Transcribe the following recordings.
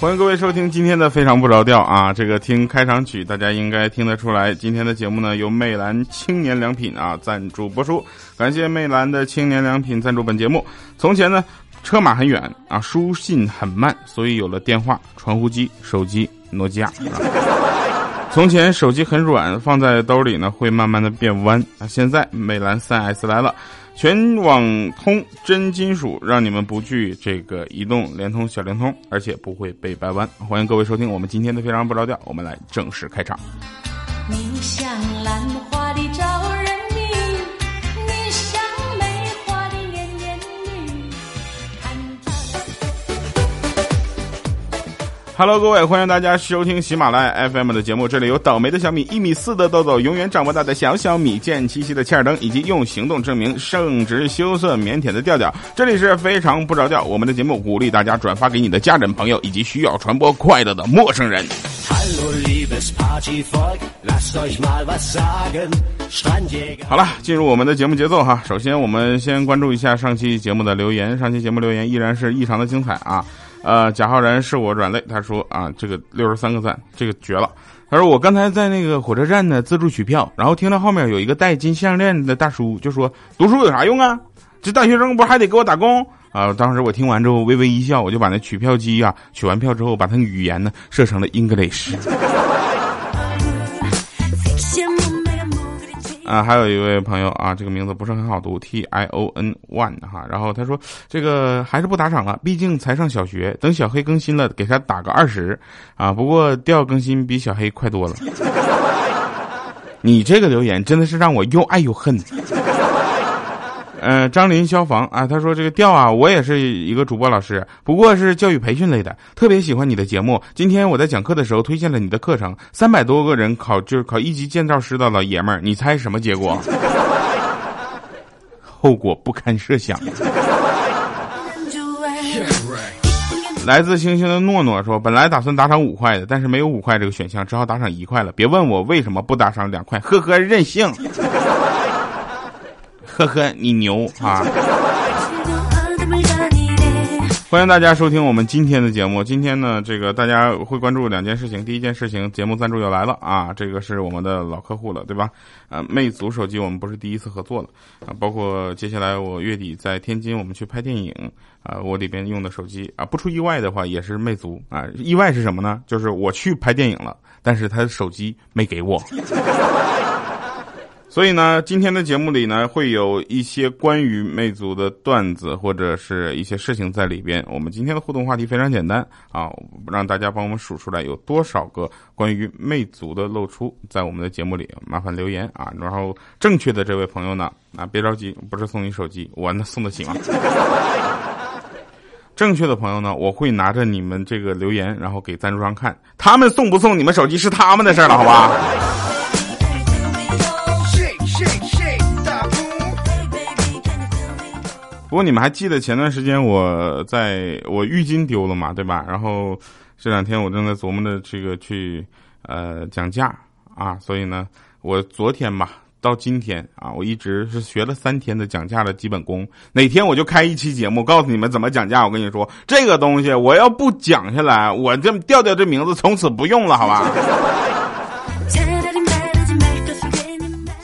欢迎各位收听今天的非常不着调啊！这个听开场曲，大家应该听得出来，今天的节目呢由魅蓝青年良品啊赞助播出，感谢魅蓝的青年良品赞助本节目。从前呢，车马很远啊，书信很慢，所以有了电话、传呼机、手机、诺基亚。从前手机很软，放在兜里呢会慢慢的变弯啊，现在魅蓝三 S 来了。全网通真金属，让你们不惧这个移动、联通、小灵通，而且不会被掰弯。欢迎各位收听我们今天的非常不着调，我们来正式开场。你像兰花 Hello，各位，欢迎大家收听喜马拉雅 FM 的节目。这里有倒霉的小米，一米四的豆豆，永远长不大的小小米，贱兮兮的切尔登，以及用行动证明圣职羞涩腼腆的调调。这里是非常不着调，我们的节目鼓励大家转发给你的家人、朋友以及需要传播快乐的陌生人。好了，进入我们的节目节奏哈。首先，我们先关注一下上期节目的留言。上期节目留言依然是异常的精彩啊。呃，贾浩然是我软肋，他说啊，这个六十三个赞，这个绝了。他说我刚才在那个火车站呢自助取票，然后听到后面有一个戴金项链的大叔就说：“读书有啥用啊？这大学生不还得给我打工啊？”当时我听完之后微微一笑，我就把那取票机啊取完票之后，把他语言呢设成了 English。啊，还有一位朋友啊，这个名字不是很好读，T I O N One 哈，然后他说这个还是不打赏了，毕竟才上小学，等小黑更新了给他打个二十啊。不过调更新比小黑快多了。你这个留言真的是让我又爱又恨。嗯，张林消防啊，他说这个调啊，我也是一个主播老师，不过是教育培训类的，特别喜欢你的节目。今天我在讲课的时候推荐了你的课程，三百多个人考就是考一级建造师的老爷们儿，你猜什么结果？后果不堪设想。来自星星的诺诺说，本来打算打赏五块的，但是没有五块这个选项，只好打赏一块了。别问我为什么不打赏两块，呵呵，任性。呵呵，你牛啊！欢迎大家收听我们今天的节目。今天呢，这个大家会关注两件事情。第一件事情，节目赞助又来了啊，这个是我们的老客户了，对吧？啊，魅族手机我们不是第一次合作了啊，包括接下来我月底在天津我们去拍电影啊，我里边用的手机啊，不出意外的话也是魅族啊。意外是什么呢？就是我去拍电影了，但是他的手机没给我。所以呢，今天的节目里呢，会有一些关于魅族的段子或者是一些事情在里边。我们今天的互动话题非常简单啊，让大家帮我们数出来有多少个关于魅族的露出在我们的节目里，麻烦留言啊。然后正确的这位朋友呢，啊别着急，不是送你手机，我那送得起吗？正确的朋友呢，我会拿着你们这个留言，然后给赞助商看，他们送不送你们手机是他们的事儿了，好吧？不过你们还记得前段时间我在我浴巾丢了嘛，对吧？然后这两天我正在琢磨着这个去呃讲价啊，所以呢，我昨天吧到今天啊，我一直是学了三天的讲价的基本功。哪天我就开一期节目，告诉你们怎么讲价。我跟你说，这个东西我要不讲下来，我这调调这名字从此不用了，好吧？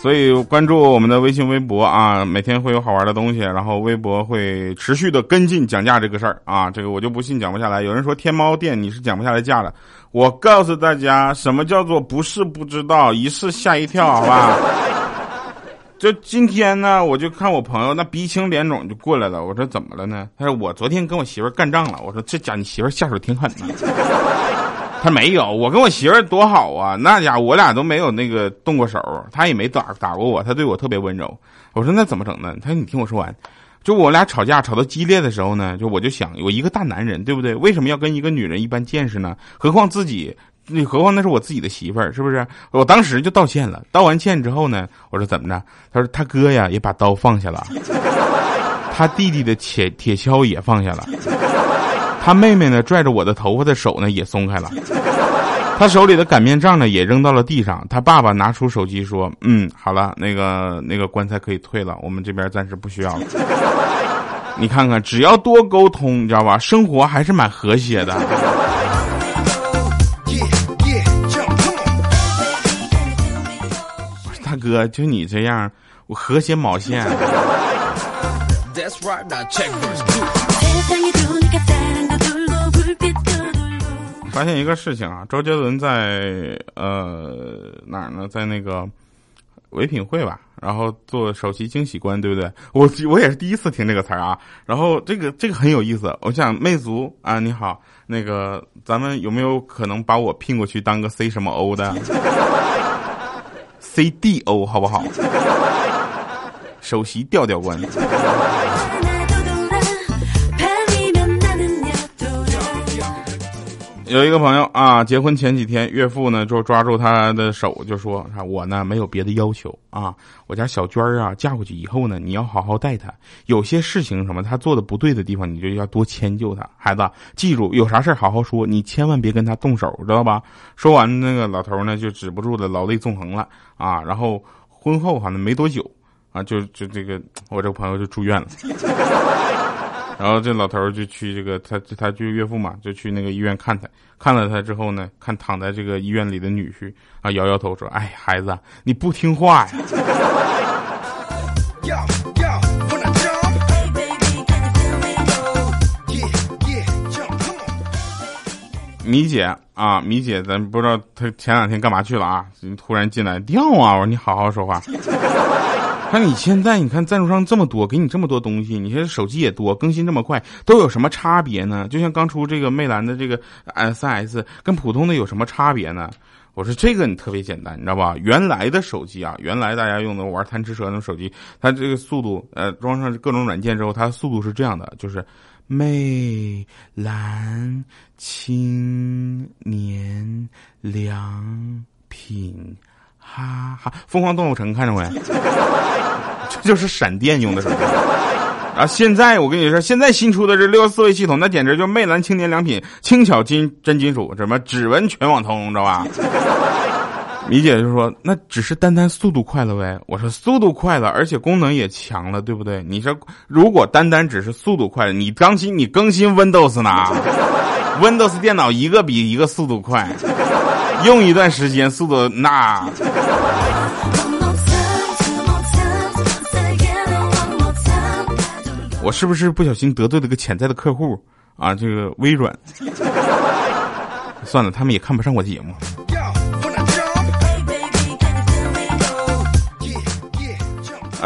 所以关注我们的微信、微博啊，每天会有好玩的东西，然后微博会持续的跟进讲价这个事儿啊，这个我就不信讲不下来。有人说天猫店你是讲不下来价的，我告诉大家，什么叫做不是不知道，一试吓一跳，好吧？就今天呢，我就看我朋友那鼻青脸肿就过来了，我说怎么了呢？他说我昨天跟我媳妇干仗了，我说这家你媳妇下手挺狠的。他没有，我跟我媳妇儿多好啊，那家伙我俩都没有那个动过手，他也没打打过我，他对我特别温柔。我说那怎么整呢？他说你听我说完，就我俩吵架吵到激烈的时候呢，就我就想，我一个大男人，对不对？为什么要跟一个女人一般见识呢？何况自己，那何况那是我自己的媳妇儿，是不是？我当时就道歉了，道完歉之后呢，我说怎么着？他说他哥呀也把刀放下了，他弟弟的铁铁锹也放下了。他妹妹呢拽着我的头发的手呢也松开了，他手里的擀面杖呢也扔到了地上。他爸爸拿出手机说：“嗯，好了，那个那个棺材可以退了，我们这边暂时不需要了。”你看看，只要多沟通，你知道吧？生活还是蛮和谐的。大哥，就你这样，我和谐毛线、啊。发现一个事情啊，周杰伦在呃哪儿呢？在那个唯品会吧，然后做首席惊喜官，对不对？我我也是第一次听这个词儿啊。然后这个这个很有意思，我想魅族啊，你好，那个咱们有没有可能把我聘过去当个 C 什么 O 的？C D O 好不好？首席调调官。有一个朋友啊，结婚前几天，岳父呢就抓住他的手就说：“我呢没有别的要求啊，我家小娟儿啊嫁过去以后呢，你要好好待她。有些事情什么她做的不对的地方，你就要多迁就她。孩子，记住有啥事好好说，你千万别跟她动手，知道吧？”说完，那个老头呢就止不住的老泪纵横了啊。然后婚后好像没多久啊，就就这个我这个朋友就住院了。然后这老头就去这个他他就岳父嘛，就去那个医院看他，看了他之后呢，看躺在这个医院里的女婿啊，摇摇头说：“哎，孩子，你不听话呀。”米姐啊，米姐，咱不知道她前两天干嘛去了啊？突然进来掉啊！我说你好好说话。看你现在，你看赞助商这么多，给你这么多东西，你现在手机也多，更新这么快，都有什么差别呢？就像刚出这个魅蓝的这个 S S，跟普通的有什么差别呢？我说这个你特别简单，你知道吧？原来的手机啊，原来大家用的玩贪吃蛇那种手机，它这个速度，呃，装上各种软件之后，它的速度是这样的，就是魅蓝青年良品。哈哈，疯狂动物城看着没？这就是闪电用的手机啊！现在我跟你说，现在新出的这六十四位系统，那简直就魅蓝青年良品，轻巧金真金属，什么指纹全网通，知道吧？米姐就说，那只是单单速度快了呗。我说速度快了，而且功能也强了，对不对？你说如果单单只是速度快，你更新你更新 Windows 呢？Windows 电脑一个比一个速度快。用一段时间，速度那。我是不是不小心得罪了个潜在的客户啊？这个微软，算了，他们也看不上我节目。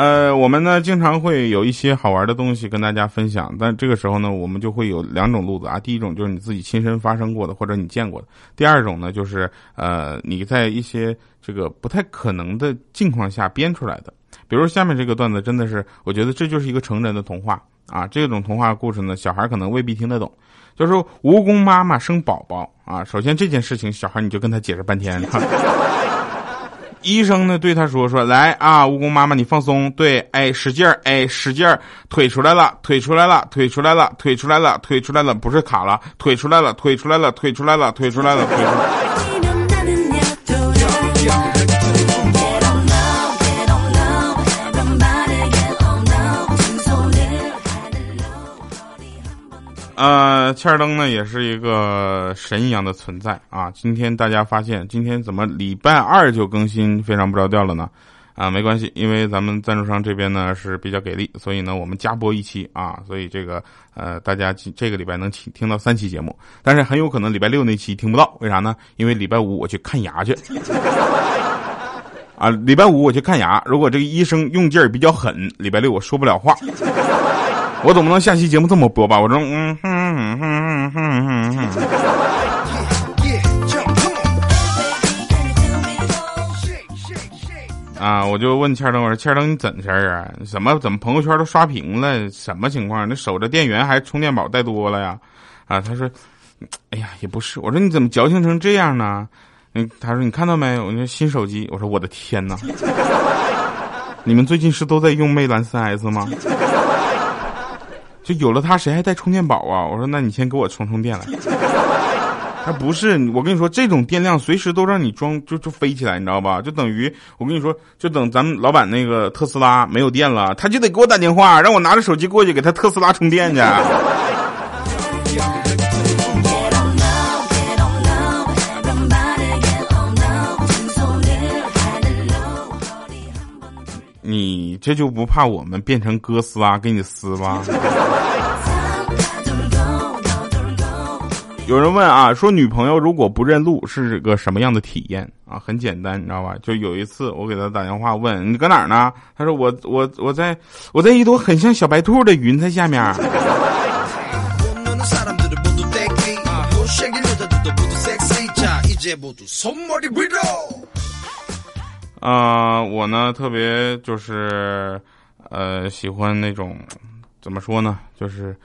呃，我们呢经常会有一些好玩的东西跟大家分享，但这个时候呢，我们就会有两种路子啊。第一种就是你自己亲身发生过的或者你见过的；第二种呢，就是呃你在一些这个不太可能的境况下编出来的。比如下面这个段子，真的是我觉得这就是一个成人的童话啊。这种童话故事呢，小孩可能未必听得懂。就是蜈蚣妈妈生宝宝啊，首先这件事情，小孩你就跟他解释半天。医生呢对他说：“说来啊，蜈蚣妈妈，你放松，对，哎，使劲儿，哎，使劲儿，腿出来了，腿出来了，腿出来了，腿出来了，腿出来了，不是卡了，腿出来了，腿出来了，腿出来了，腿出来了，腿出来了。”呃，欠儿登呢也是一个神一样的存在啊！今天大家发现，今天怎么礼拜二就更新非常不着调了呢？啊，没关系，因为咱们赞助商这边呢是比较给力，所以呢我们加播一期啊，所以这个呃大家这个礼拜能听听到三期节目，但是很有可能礼拜六那期听不到，为啥呢？因为礼拜五我去看牙去。啊，礼拜五我去看牙，如果这个医生用劲儿比较狠，礼拜六我说不了话。我总不能下期节目这么播吧？我说，嗯哼哼哼哼哼哼。啊！我就问千灯，我说千灯你怎事儿啊？怎么怎么朋友圈都刷屏了？什么情况？那守着电源还充电宝带多了呀？啊！他说，哎呀，也不是。我说你怎么矫情成这样呢？嗯，他说你看到没？我说新手机。我说我的天哪！你们最近是都在用魅蓝三 S 吗？就有了它，谁还带充电宝啊？我说，那你先给我充充电来。他不是，我跟你说，这种电量随时都让你装，就就飞起来，你知道吧？就等于我跟你说，就等咱们老板那个特斯拉没有电了，他就得给我打电话，让我拿着手机过去给他特斯拉充电去。这就不怕我们变成哥斯拉给你撕吧？有人问啊，说女朋友如果不认路是个什么样的体验啊？很简单，你知道吧？就有一次我给他打电话问你搁哪儿呢？他说我我我在我在一朵很像小白兔的云彩下面。啊，我呢特别就是呃喜欢那种怎么说呢？就是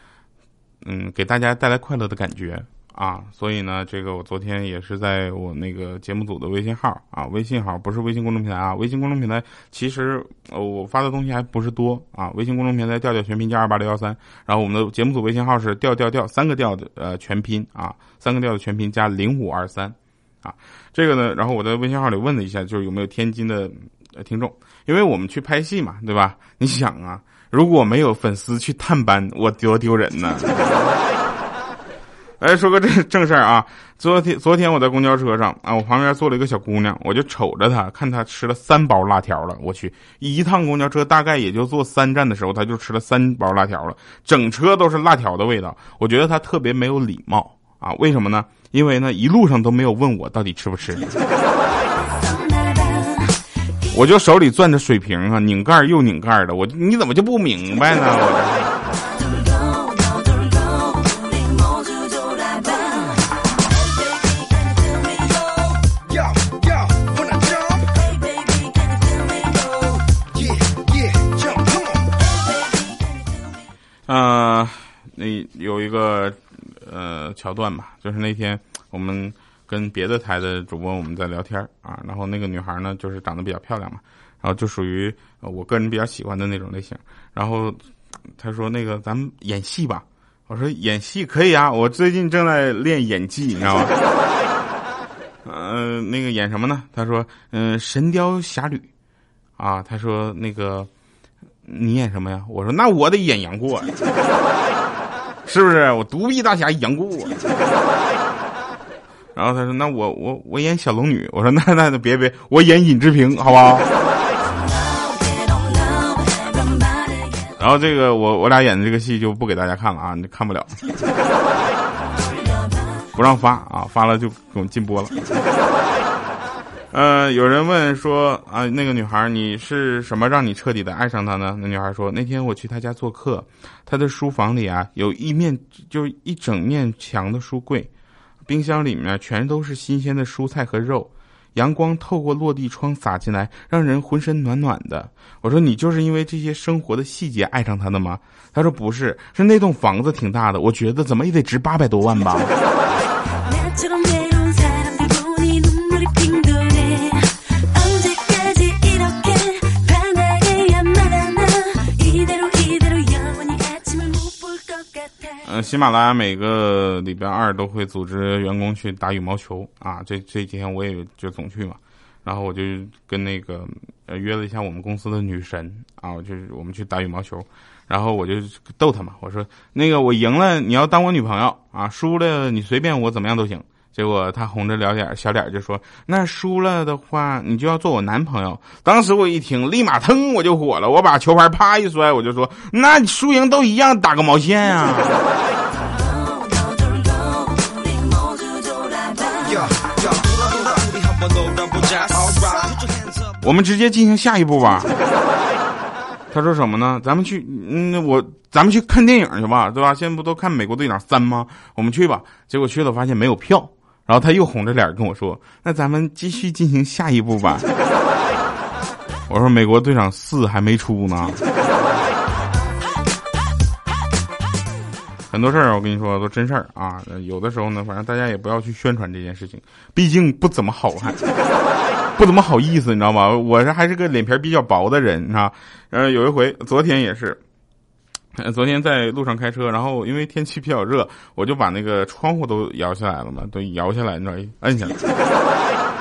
嗯给大家带来快乐的感觉。啊，所以呢，这个我昨天也是在我那个节目组的微信号啊，微信号不是微信公众平台啊，微信公众平台其实我发的东西还不是多啊，微信公众平台调调全拼加二八六幺三，然后我们的节目组微信号是调调调三个调的呃全拼啊，三个调的全拼加零五二三，啊，这个呢，然后我在微信号里问了一下，就是有没有天津的听众，因为我们去拍戏嘛，对吧？你想啊，如果没有粉丝去探班，我多丢人呢。哎，说个正正事儿啊！昨天昨天我在公交车上啊，我旁边坐了一个小姑娘，我就瞅着她，看她吃了三包辣条了。我去，一趟公交车大概也就坐三站的时候，她就吃了三包辣条了，整车都是辣条的味道。我觉得她特别没有礼貌啊！为什么呢？因为呢一路上都没有问我到底吃不吃。我就手里攥着水瓶啊，拧盖又拧盖的，我你怎么就不明白呢？我。那有一个呃桥段吧，就是那天我们跟别的台的主播我们在聊天啊，然后那个女孩呢就是长得比较漂亮嘛，然后就属于我个人比较喜欢的那种类型。然后她说那个咱们演戏吧，我说演戏可以啊，我最近正在练演技，你知道吗？嗯，那个演什么呢？她说嗯《神雕侠侣》啊，她说那个你演什么呀？我说那我得演杨过。是不是我独臂大侠杨过？然后他说：“那我我我演小龙女。”我说：“那那那别别，我演尹志平，好不好？”然后这个我我俩演的这个戏就不给大家看了啊，你看不了，不让发啊，发了就给我禁播了。呃，有人问说啊，那个女孩，你是什么让你彻底的爱上她呢？那女孩说，那天我去她家做客，她的书房里啊，有一面就一整面墙的书柜，冰箱里面全都是新鲜的蔬菜和肉，阳光透过落地窗洒进来，让人浑身暖暖的。我说，你就是因为这些生活的细节爱上她的吗？她说不是，是那栋房子挺大的，我觉得怎么也得值八百多万吧。喜马拉雅每个礼拜二都会组织员工去打羽毛球啊，这这几天我也就总去嘛，然后我就跟那个约了一下我们公司的女神啊，就是我们去打羽毛球，然后我就逗她嘛，我说那个我赢了你要当我女朋友啊，输了你随便我怎么样都行。结果她红着脸小脸就说：“那输了的话，你就要做我男朋友。”当时我一听，立马腾我就火了，我把球拍啪一摔，我就说：“那输赢都一样，打个毛线啊！”我们直接进行下一步吧。他说什么呢？咱们去，嗯，我咱们去看电影去吧，对吧？现在不都看《美国队长三》吗？我们去吧。结果去了，发现没有票。然后他又红着脸跟我说：“那咱们继续进行下一步吧。”我说：“美国队长四还没出呢。”很多事儿我跟你说都真事儿啊。有的时候呢，反正大家也不要去宣传这件事情，毕竟不怎么好看，不怎么好意思，你知道吗？我这还是个脸皮比较薄的人啊。呃，有一回，昨天也是。昨天在路上开车，然后因为天气比较热，我就把那个窗户都摇下来了嘛，都摇下来，你知道，摁下来，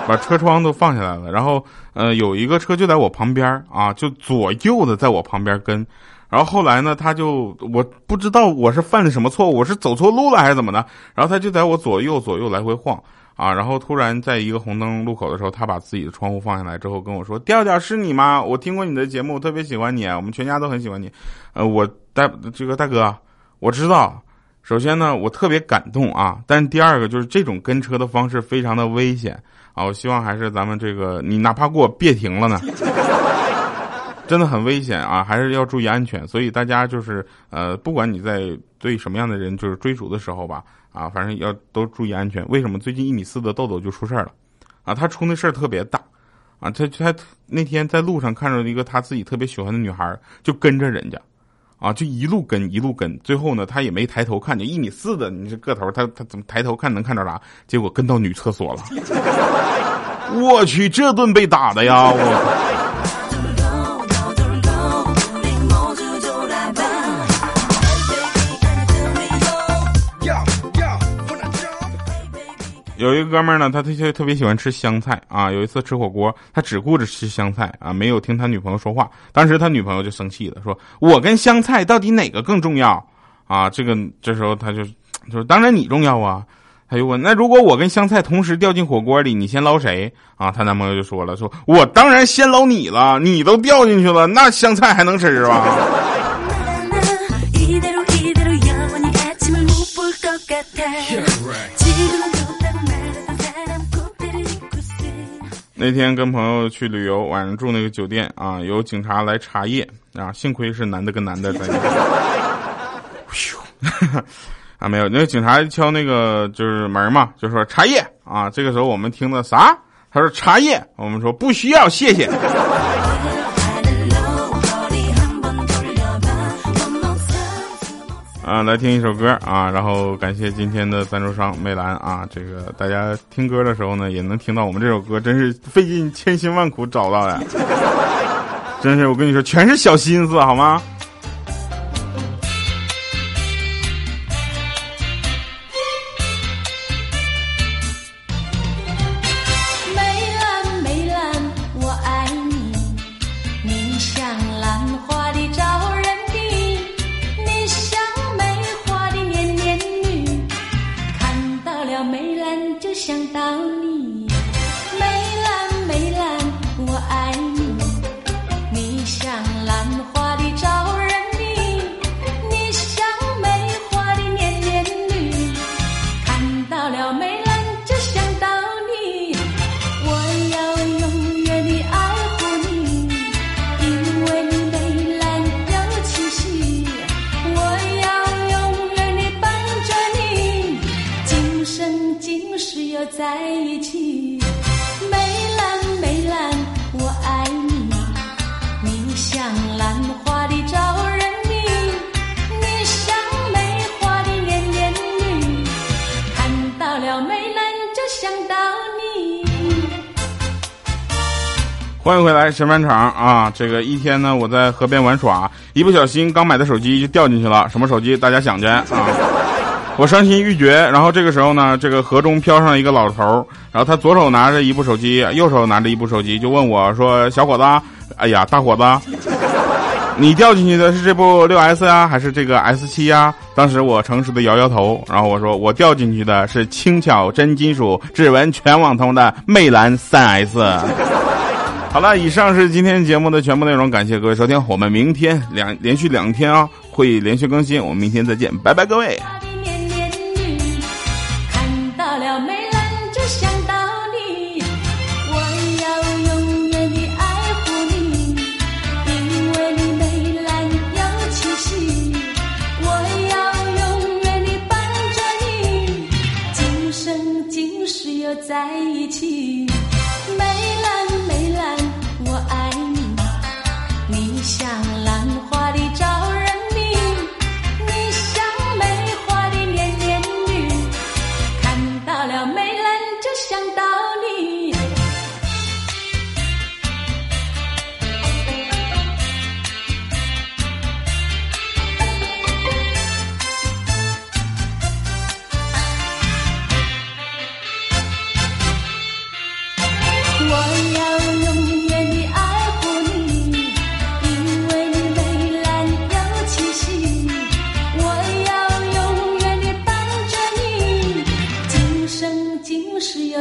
把车窗都放下来了。然后，呃，有一个车就在我旁边啊，就左右的在我旁边跟。然后后来呢，他就我不知道我是犯了什么错误，我是走错路了还是怎么的。然后他就在我左右左右来回晃啊，然后突然在一个红灯路口的时候，他把自己的窗户放下来之后跟我说：“调调是你吗？我听过你的节目，特别喜欢你，我们全家都很喜欢你。”呃，我大这个大哥，我知道，首先呢，我特别感动啊，但第二个就是这种跟车的方式非常的危险啊，我希望还是咱们这个你哪怕给我别停了呢。真的很危险啊，还是要注意安全。所以大家就是呃，不管你在对什么样的人就是追逐的时候吧，啊，反正要都注意安全。为什么最近一米四的豆豆就出事儿了？啊，他出那事儿特别大，啊，他他那天在路上看着一个他自己特别喜欢的女孩，就跟着人家，啊，就一路跟一路跟，最后呢，他也没抬头看见一米四的你这个头，他他怎么抬头看能看着啥？结果跟到女厕所了。我去，这顿被打的呀，我。有一个哥们儿呢，他特别特别喜欢吃香菜啊。有一次吃火锅，他只顾着吃香菜啊，没有听他女朋友说话。当时他女朋友就生气了，说：“我跟香菜到底哪个更重要？”啊，这个这时候他就说：“当然你重要啊。”他就问：“那如果我跟香菜同时掉进火锅里，你先捞谁？”啊，她男朋友就说了：“说我当然先捞你了，你都掉进去了，那香菜还能吃吧？”那天跟朋友去旅游，晚上住那个酒店啊，有警察来查夜啊，幸亏是男的跟男的在。啊，没有，那个警察敲那个就是门嘛，就说茶叶啊。这个时候我们听的啥？他说茶叶，我们说不需要，谢谢。啊，来听一首歌啊，然后感谢今天的赞助商魅蓝啊，这个大家听歌的时候呢，也能听到我们这首歌，真是费尽千辛万苦找到的，真是我跟你说，全是小心思，好吗？欢迎回来，神饭场啊！这个一天呢，我在河边玩耍，一不小心刚买的手机就掉进去了。什么手机？大家想去啊？我伤心欲绝。然后这个时候呢，这个河中飘上一个老头，然后他左手拿着一部手机，右手拿着一部手机，就问我说：“小伙子，哎呀，大伙子，你掉进去的是这部六 S 呀，还是这个 S 七呀？”当时我诚实的摇摇头，然后我说：“我掉进去的是轻巧真金属、指纹全网通的魅蓝三 S。”好了，以上是今天节目的全部内容，感谢各位收听，我们明天两连续两天啊会连续更新，我们明天再见，拜拜，各位。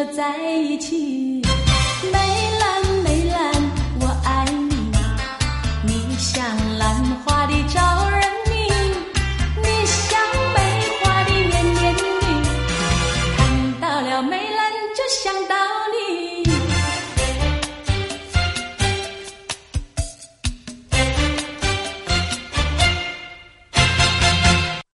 在一起。